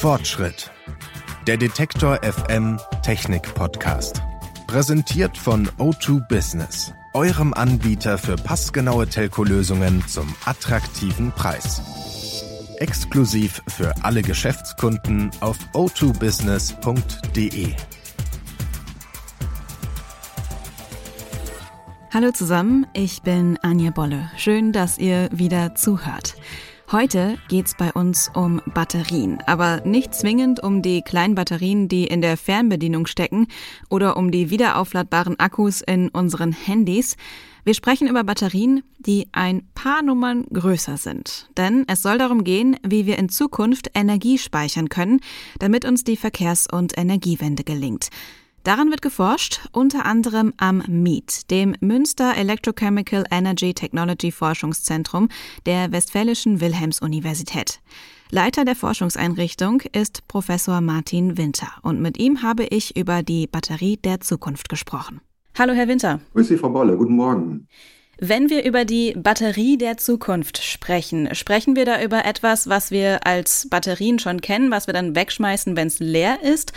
Fortschritt. Der Detektor FM Technik Podcast. Präsentiert von O2 Business, eurem Anbieter für passgenaue Telco-Lösungen zum attraktiven Preis. Exklusiv für alle Geschäftskunden auf o2business.de. Hallo zusammen, ich bin Anja Bolle. Schön, dass ihr wieder zuhört. Heute geht's bei uns um Batterien, aber nicht zwingend um die kleinen Batterien, die in der Fernbedienung stecken oder um die wiederaufladbaren Akkus in unseren Handys. Wir sprechen über Batterien, die ein paar Nummern größer sind. Denn es soll darum gehen, wie wir in Zukunft Energie speichern können, damit uns die Verkehrs- und Energiewende gelingt. Daran wird geforscht, unter anderem am MIET, dem Münster Electrochemical Energy Technology Forschungszentrum der Westfälischen Wilhelms-Universität. Leiter der Forschungseinrichtung ist Professor Martin Winter und mit ihm habe ich über die Batterie der Zukunft gesprochen. Hallo, Herr Winter. Grüß Sie, Frau Bolle. Guten Morgen. Wenn wir über die Batterie der Zukunft sprechen, sprechen wir da über etwas, was wir als Batterien schon kennen, was wir dann wegschmeißen, wenn es leer ist,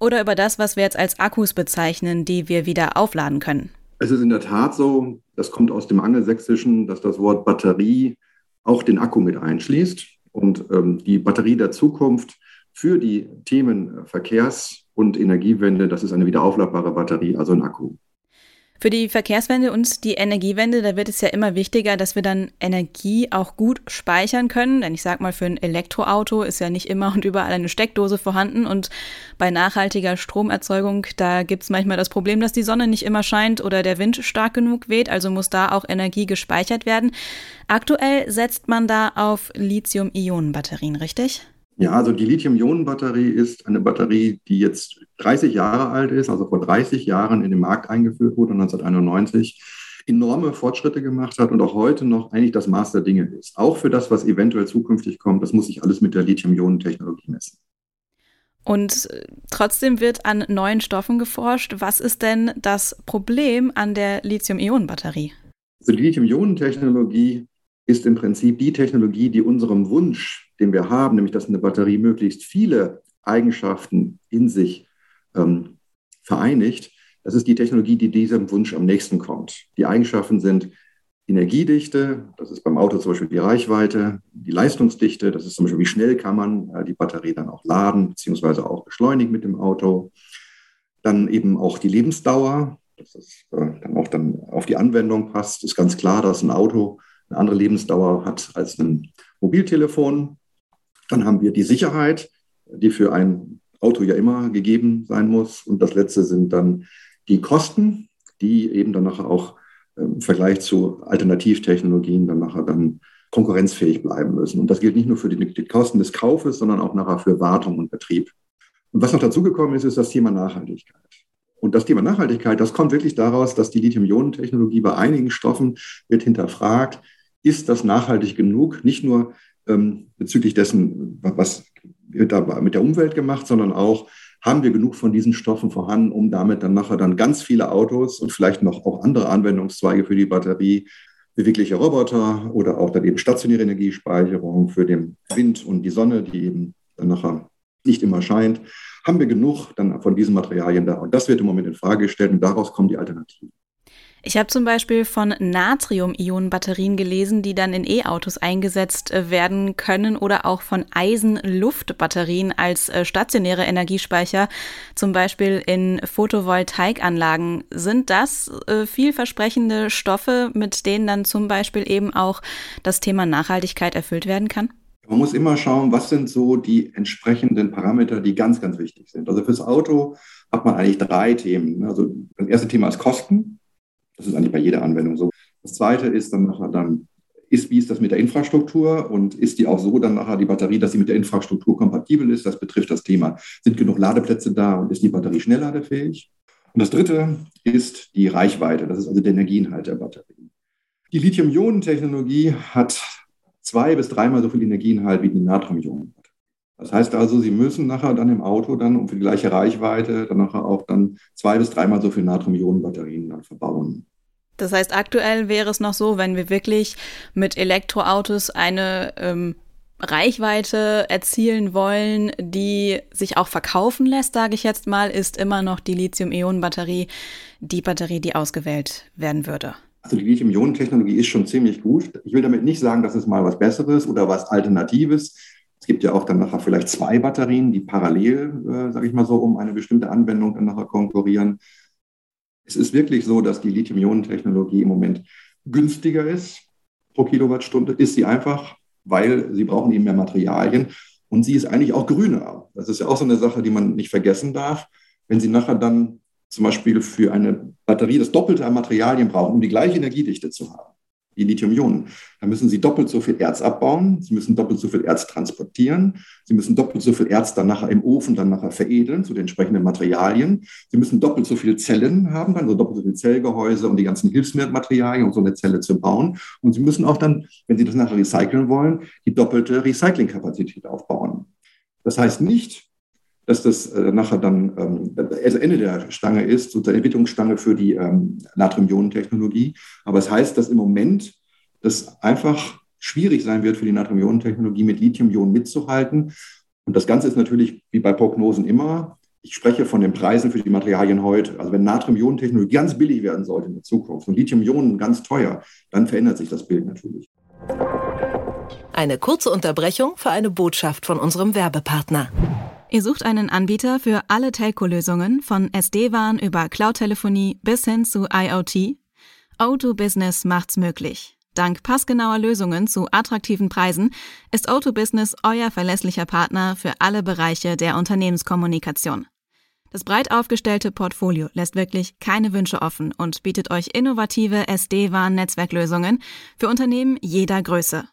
oder über das, was wir jetzt als Akkus bezeichnen, die wir wieder aufladen können? Es ist in der Tat so, das kommt aus dem Angelsächsischen, dass das Wort Batterie auch den Akku mit einschließt. Und ähm, die Batterie der Zukunft für die Themen Verkehrs- und Energiewende, das ist eine wiederaufladbare Batterie, also ein Akku. Für die Verkehrswende und die Energiewende, da wird es ja immer wichtiger, dass wir dann Energie auch gut speichern können. Denn ich sag mal, für ein Elektroauto ist ja nicht immer und überall eine Steckdose vorhanden. Und bei nachhaltiger Stromerzeugung, da gibt's manchmal das Problem, dass die Sonne nicht immer scheint oder der Wind stark genug weht. Also muss da auch Energie gespeichert werden. Aktuell setzt man da auf Lithium-Ionen-Batterien, richtig? Ja, also die Lithium-Ionen-Batterie ist eine Batterie, die jetzt 30 Jahre alt ist, also vor 30 Jahren in den Markt eingeführt wurde, 1991, enorme Fortschritte gemacht hat und auch heute noch eigentlich das Maß der Dinge ist. Auch für das, was eventuell zukünftig kommt, das muss sich alles mit der Lithium-Ionen-Technologie messen. Und trotzdem wird an neuen Stoffen geforscht. Was ist denn das Problem an der Lithium-Ionen-Batterie? Also die Lithium-Ionen-Technologie ist im Prinzip die Technologie, die unserem Wunsch, den wir haben, nämlich dass eine Batterie möglichst viele Eigenschaften in sich ähm, vereinigt, das ist die Technologie, die diesem Wunsch am nächsten kommt. Die Eigenschaften sind Energiedichte, das ist beim Auto zum Beispiel die Reichweite, die Leistungsdichte, das ist zum Beispiel, wie schnell kann man äh, die Batterie dann auch laden, beziehungsweise auch beschleunigen mit dem Auto. Dann eben auch die Lebensdauer, dass das äh, dann auch dann auf die Anwendung passt. Ist ganz klar, dass ein Auto eine andere Lebensdauer hat als ein Mobiltelefon. Dann haben wir die Sicherheit, die für ein Auto ja immer gegeben sein muss. Und das letzte sind dann die Kosten, die eben dann auch ähm, im Vergleich zu Alternativtechnologien dann nachher dann konkurrenzfähig bleiben müssen. Und das gilt nicht nur für die, die Kosten des Kaufes, sondern auch nachher für Wartung und Betrieb. Und was noch dazugekommen ist, ist das Thema Nachhaltigkeit. Und das Thema Nachhaltigkeit, das kommt wirklich daraus, dass die Lithium-Ionen-Technologie bei einigen Stoffen wird hinterfragt, ist das nachhaltig genug, nicht nur ähm, bezüglich dessen, was wird da mit der Umwelt gemacht, sondern auch, haben wir genug von diesen Stoffen vorhanden, um damit dann nachher dann ganz viele Autos und vielleicht noch auch andere Anwendungszweige für die Batterie, bewegliche Roboter oder auch dann eben stationäre Energiespeicherung für den Wind und die Sonne, die eben dann nachher nicht immer scheint, haben wir genug dann von diesen Materialien da. Und das wird im Moment in Frage gestellt und daraus kommen die Alternativen. Ich habe zum Beispiel von Natrium-Ionen-Batterien gelesen, die dann in E-Autos eingesetzt äh, werden können oder auch von Eisen-Luft-Batterien als äh, stationäre Energiespeicher, zum Beispiel in Photovoltaikanlagen. Sind das äh, vielversprechende Stoffe, mit denen dann zum Beispiel eben auch das Thema Nachhaltigkeit erfüllt werden kann? Man muss immer schauen, was sind so die entsprechenden Parameter, die ganz, ganz wichtig sind. Also fürs Auto hat man eigentlich drei Themen. Also das erste Thema ist Kosten. Das ist eigentlich bei jeder Anwendung so. Das zweite ist dann nachher dann, ist, wie ist das mit der Infrastruktur und ist die auch so dann nachher die Batterie, dass sie mit der Infrastruktur kompatibel ist? Das betrifft das Thema, sind genug Ladeplätze da und ist die Batterie schnellladefähig? Und das dritte ist die Reichweite, das ist also der Energieinhalt der Batterie. Die Lithium-Ionen-Technologie hat zwei bis dreimal so viel Energieinhalt wie die Natrium-Ionen. Das heißt also, Sie müssen nachher dann im Auto dann um für die gleiche Reichweite dann nachher auch dann zwei bis dreimal so viel Natrium-Ionen-Batterien dann verbauen. Das heißt, aktuell wäre es noch so, wenn wir wirklich mit Elektroautos eine ähm, Reichweite erzielen wollen, die sich auch verkaufen lässt, sage ich jetzt mal, ist immer noch die Lithium-Ionen-Batterie die Batterie, die ausgewählt werden würde. Also die Lithium-Ionen-Technologie ist schon ziemlich gut. Ich will damit nicht sagen, dass es mal was Besseres oder was Alternatives. Es gibt ja auch dann nachher vielleicht zwei Batterien, die parallel, äh, sage ich mal so, um eine bestimmte Anwendung dann nachher konkurrieren. Es ist wirklich so, dass die Lithium-Ionen-Technologie im Moment günstiger ist pro Kilowattstunde. Ist sie einfach, weil sie brauchen eben mehr Materialien. Und sie ist eigentlich auch grüner. Das ist ja auch so eine Sache, die man nicht vergessen darf. Wenn Sie nachher dann zum Beispiel für eine Batterie das Doppelte an Materialien brauchen, um die gleiche Energiedichte zu haben, die Lithium-Ionen. Da müssen Sie doppelt so viel Erz abbauen, Sie müssen doppelt so viel Erz transportieren, Sie müssen doppelt so viel Erz dann nachher im Ofen dann nachher veredeln zu den entsprechenden Materialien. Sie müssen doppelt so viele Zellen haben, also doppelt so viele Zellgehäuse, um die ganzen Hilfsmaterialien, um so eine Zelle zu bauen. Und Sie müssen auch dann, wenn Sie das nachher recyceln wollen, die doppelte Recyclingkapazität aufbauen. Das heißt nicht, dass das äh, nachher dann ähm, das Ende der Stange ist, so der Entwicklungsstange für die ähm, Natrium-Ionen-Technologie. Aber es heißt, dass im Moment das einfach schwierig sein wird für die Natrium-Ionen-Technologie mit Lithium-Ionen mitzuhalten. Und das Ganze ist natürlich wie bei Prognosen immer. Ich spreche von den Preisen für die Materialien heute. Also wenn Natrium-Ionen-Technologie ganz billig werden sollte in der Zukunft und Lithium-Ionen ganz teuer, dann verändert sich das Bild natürlich. Eine kurze Unterbrechung für eine Botschaft von unserem Werbepartner. Ihr sucht einen Anbieter für alle Telco-Lösungen von SD-WAN über Cloud-Telefonie bis hin zu IoT? O2 Business macht's möglich. Dank passgenauer Lösungen zu attraktiven Preisen ist O2 Business euer verlässlicher Partner für alle Bereiche der Unternehmenskommunikation. Das breit aufgestellte Portfolio lässt wirklich keine Wünsche offen und bietet euch innovative SD-WAN-Netzwerklösungen für Unternehmen jeder Größe.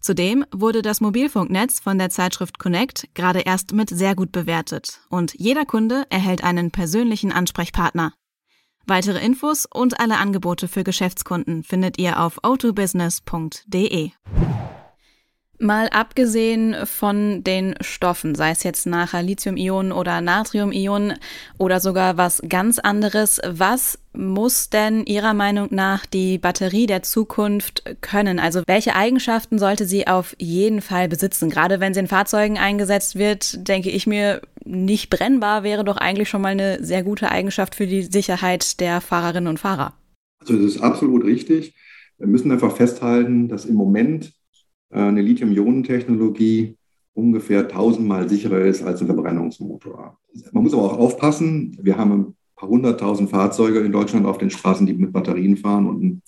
Zudem wurde das Mobilfunknetz von der Zeitschrift Connect gerade erst mit sehr gut bewertet und jeder Kunde erhält einen persönlichen Ansprechpartner. Weitere Infos und alle Angebote für Geschäftskunden findet ihr auf autobusiness.de. Mal abgesehen von den Stoffen, sei es jetzt nachher Lithium-Ionen oder Natrium-Ionen oder sogar was ganz anderes, was muss denn Ihrer Meinung nach die Batterie der Zukunft können? Also welche Eigenschaften sollte sie auf jeden Fall besitzen? Gerade wenn sie in Fahrzeugen eingesetzt wird, denke ich mir, nicht brennbar wäre doch eigentlich schon mal eine sehr gute Eigenschaft für die Sicherheit der Fahrerinnen und Fahrer. Also das ist absolut richtig. Wir müssen einfach festhalten, dass im Moment eine Lithium-Ionen-Technologie ungefähr tausendmal sicherer ist als ein Verbrennungsmotor. Man muss aber auch aufpassen, wir haben ein paar hunderttausend Fahrzeuge in Deutschland auf den Straßen, die mit Batterien fahren und ein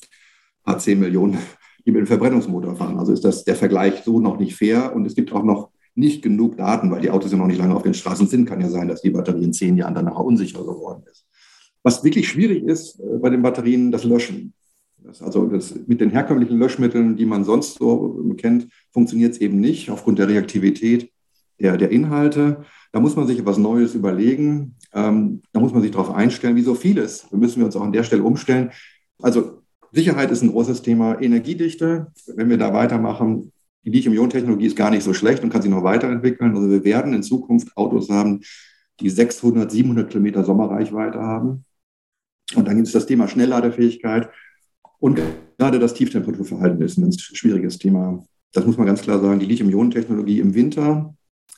paar zehn Millionen, die mit einem Verbrennungsmotor fahren. Also ist das der Vergleich so noch nicht fair und es gibt auch noch nicht genug Daten, weil die Autos ja noch nicht lange auf den Straßen sind. Kann ja sein, dass die Batterie in zehn Jahren danach unsicher geworden ist. Was wirklich schwierig ist äh, bei den Batterien, das Löschen. Das also das, mit den herkömmlichen Löschmitteln, die man sonst so kennt, funktioniert es eben nicht aufgrund der Reaktivität der, der Inhalte. Da muss man sich etwas Neues überlegen. Ähm, da muss man sich darauf einstellen, wie so vieles. Da müssen wir uns auch an der Stelle umstellen. Also Sicherheit ist ein großes Thema. Energiedichte, wenn wir da weitermachen, die Lithium-Ionen-Technologie ist gar nicht so schlecht und kann sich noch weiterentwickeln. Also wir werden in Zukunft Autos haben, die 600, 700 Kilometer Sommerreichweite haben. Und dann gibt es das Thema Schnellladefähigkeit. Und gerade das Tieftemperaturverhalten ist ein ganz schwieriges Thema. Das muss man ganz klar sagen. Die Lithium-Ionen-Technologie im Winter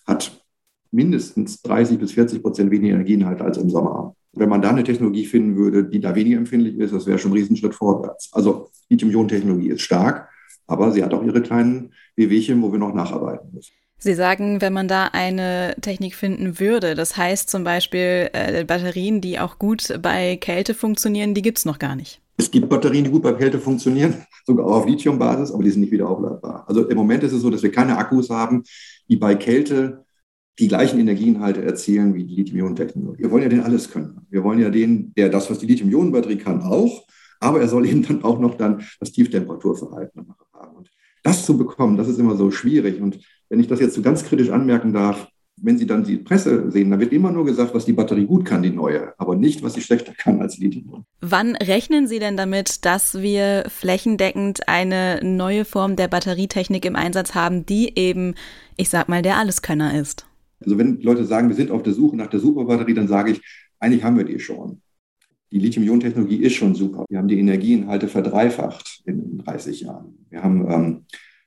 hat mindestens 30 bis 40 Prozent weniger Energieinhalt als im Sommer. Wenn man da eine Technologie finden würde, die da weniger empfindlich ist, das wäre schon ein Riesenschritt vorwärts. Also Lithium-Ionen-Technologie ist stark, aber sie hat auch ihre kleinen Wehwehchen, wo wir noch nacharbeiten müssen. Sie sagen, wenn man da eine Technik finden würde, das heißt zum Beispiel äh, Batterien, die auch gut bei Kälte funktionieren, die gibt es noch gar nicht. Es gibt Batterien, die gut bei Kälte funktionieren, sogar auch auf Lithiumbasis, aber die sind nicht wieder aufladbar. Also im Moment ist es so, dass wir keine Akkus haben, die bei Kälte die gleichen Energieinhalte erzielen wie die Lithium-Ionen-Technologie. Wir wollen ja den alles können. Wir wollen ja den, der das, was die Lithium-Ionen-Batterie kann, auch, aber er soll eben dann auch noch dann das Tieftemperaturverhalten haben. Und das zu bekommen, das ist immer so schwierig. Und wenn ich das jetzt so ganz kritisch anmerken darf, wenn Sie dann die Presse sehen, dann wird immer nur gesagt, was die Batterie gut kann, die neue, aber nicht, was sie schlechter kann als Lithium. Wann rechnen Sie denn damit, dass wir flächendeckend eine neue Form der Batterietechnik im Einsatz haben, die eben, ich sag mal, der Alleskönner ist? Also wenn Leute sagen, wir sind auf der Suche nach der Superbatterie, dann sage ich, eigentlich haben wir die schon. Die Lithium-Ionen-Technologie ist schon super. Wir haben die Energieinhalte verdreifacht in 30 Jahren. Wir haben ähm,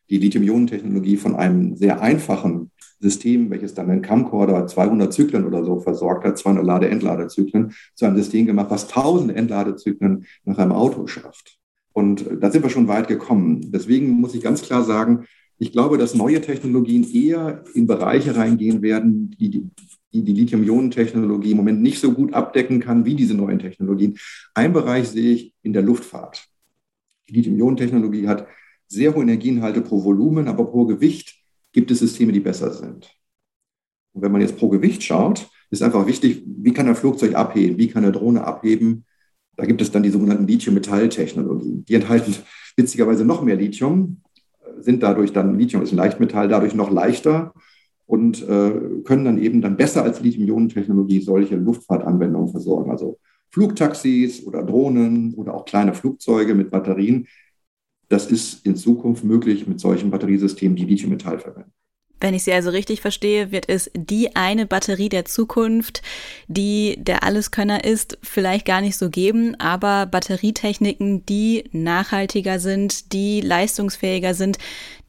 die Lithium-Ionen-Technologie von einem sehr einfachen System, welches dann einen Camcorder 200 Zyklen oder so versorgt hat, 200 Lade-Entladezyklen, zu einem System gemacht, was 1000 Entladezyklen nach einem Auto schafft. Und da sind wir schon weit gekommen. Deswegen muss ich ganz klar sagen, ich glaube, dass neue Technologien eher in Bereiche reingehen werden, die die, die, Lithium-Ionen-Technologie im Moment nicht so gut abdecken kann wie diese neuen Technologien. Ein Bereich sehe ich in der Luftfahrt. Die Lithium-Ionen-Technologie hat sehr hohe Energieinhalte pro Volumen, aber pro Gewicht gibt es Systeme, die besser sind. Und wenn man jetzt pro Gewicht schaut, ist einfach wichtig, wie kann ein Flugzeug abheben, wie kann eine Drohne abheben. Da gibt es dann die sogenannten Lithium-Metall-Technologien. Die enthalten witzigerweise noch mehr Lithium, sind dadurch dann, Lithium ist ein Leichtmetall, dadurch noch leichter und äh, können dann eben dann besser als Lithium-Ionen-Technologie solche Luftfahrtanwendungen versorgen. Also Flugtaxis oder Drohnen oder auch kleine Flugzeuge mit Batterien. Das ist in Zukunft möglich mit solchen Batteriesystemen, die Lithium-Metall verwenden. Wenn ich Sie also richtig verstehe, wird es die eine Batterie der Zukunft, die der Alleskönner ist, vielleicht gar nicht so geben, aber Batterietechniken, die nachhaltiger sind, die leistungsfähiger sind,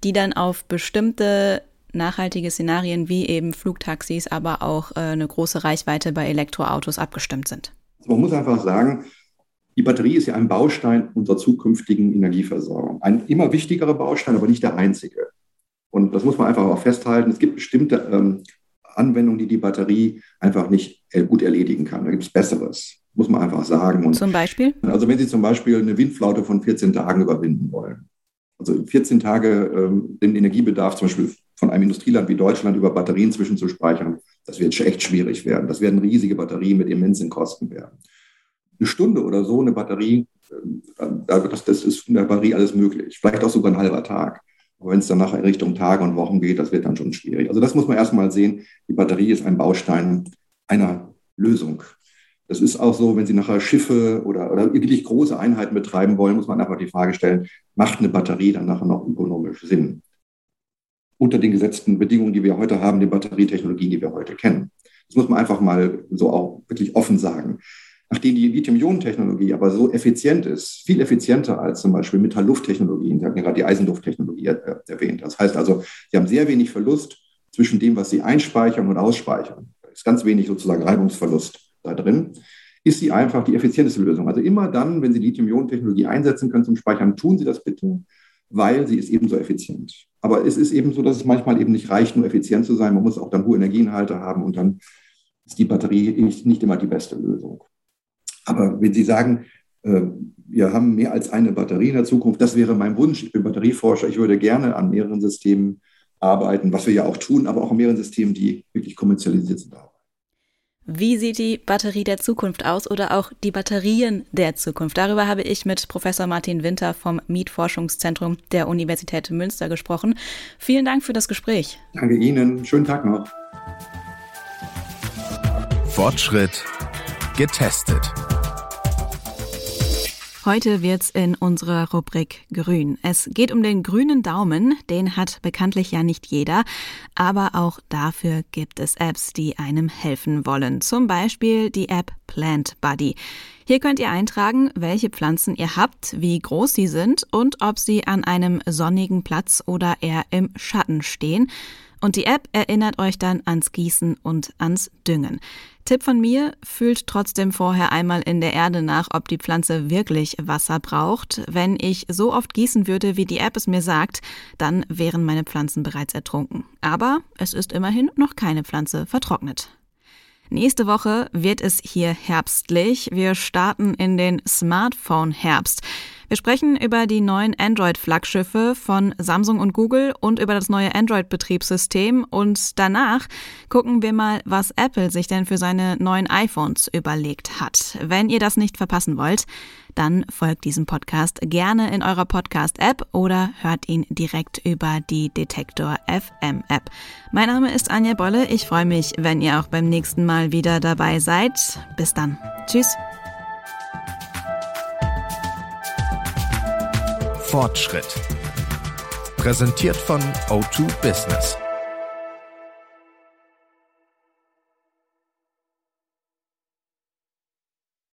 die dann auf bestimmte nachhaltige Szenarien wie eben Flugtaxis, aber auch äh, eine große Reichweite bei Elektroautos abgestimmt sind. Man muss einfach sagen, die Batterie ist ja ein Baustein unserer zukünftigen Energieversorgung. Ein immer wichtigerer Baustein, aber nicht der einzige. Und das muss man einfach auch festhalten. Es gibt bestimmte ähm, Anwendungen, die die Batterie einfach nicht äh, gut erledigen kann. Da gibt es Besseres, muss man einfach sagen. Und zum Beispiel? Also wenn Sie zum Beispiel eine Windflaute von 14 Tagen überwinden wollen. Also 14 Tage ähm, den Energiebedarf zum Beispiel von einem Industrieland wie Deutschland über Batterien zwischenzuspeichern, das wird echt schwierig werden. Das werden riesige Batterien mit immensen Kosten werden. Eine Stunde oder so eine Batterie, äh, das, das ist in der Batterie alles möglich. Vielleicht auch sogar ein halber Tag. Aber wenn es dann nachher in Richtung Tage und Wochen geht, das wird dann schon schwierig. Also das muss man erstmal sehen. Die Batterie ist ein Baustein einer Lösung. Das ist auch so, wenn Sie nachher Schiffe oder, oder wirklich große Einheiten betreiben wollen, muss man einfach die Frage stellen, macht eine Batterie dann nachher noch ökonomisch Sinn? Unter den gesetzten Bedingungen, die wir heute haben, den Batterietechnologien, die wir heute kennen. Das muss man einfach mal so auch wirklich offen sagen nachdem die Lithium-Ionen-Technologie aber so effizient ist, viel effizienter als zum Beispiel Metall-Luft-Technologien, Sie haben gerade die Eisenlufttechnologie erwähnt. Das heißt also, Sie haben sehr wenig Verlust zwischen dem, was Sie einspeichern und ausspeichern. Da ist ganz wenig sozusagen Reibungsverlust da drin. Ist sie einfach die effizienteste Lösung. Also immer dann, wenn Sie Lithium-Ionen-Technologie einsetzen können zum Speichern, tun Sie das bitte, weil sie ist ebenso effizient. Aber es ist eben so, dass es manchmal eben nicht reicht, nur effizient zu sein. Man muss auch dann hohe Energieinhalte haben und dann ist die Batterie nicht immer die beste Lösung. Aber wenn Sie sagen, äh, wir haben mehr als eine Batterie in der Zukunft, das wäre mein Wunsch. Ich bin Batterieforscher, ich würde gerne an mehreren Systemen arbeiten, was wir ja auch tun, aber auch an mehreren Systemen, die wirklich kommerzialisiert sind. Wie sieht die Batterie der Zukunft aus oder auch die Batterien der Zukunft? Darüber habe ich mit Professor Martin Winter vom Mietforschungszentrum der Universität Münster gesprochen. Vielen Dank für das Gespräch. Danke Ihnen. Schönen Tag noch. Fortschritt getestet. Heute wird's in unserer Rubrik Grün. Es geht um den grünen Daumen. Den hat bekanntlich ja nicht jeder. Aber auch dafür gibt es Apps, die einem helfen wollen. Zum Beispiel die App Plant Buddy. Hier könnt ihr eintragen, welche Pflanzen ihr habt, wie groß sie sind und ob sie an einem sonnigen Platz oder eher im Schatten stehen. Und die App erinnert euch dann ans Gießen und ans Düngen. Tipp von mir, fühlt trotzdem vorher einmal in der Erde nach, ob die Pflanze wirklich Wasser braucht. Wenn ich so oft gießen würde, wie die App es mir sagt, dann wären meine Pflanzen bereits ertrunken. Aber es ist immerhin noch keine Pflanze vertrocknet. Nächste Woche wird es hier herbstlich. Wir starten in den Smartphone-Herbst. Wir sprechen über die neuen Android-Flaggschiffe von Samsung und Google und über das neue Android-Betriebssystem. Und danach gucken wir mal, was Apple sich denn für seine neuen iPhones überlegt hat. Wenn ihr das nicht verpassen wollt, dann folgt diesem Podcast gerne in eurer Podcast-App oder hört ihn direkt über die Detektor FM App. Mein Name ist Anja Bolle. Ich freue mich, wenn ihr auch beim nächsten Mal wieder dabei seid. Bis dann. Tschüss. Fortschritt. Präsentiert von O2 Business.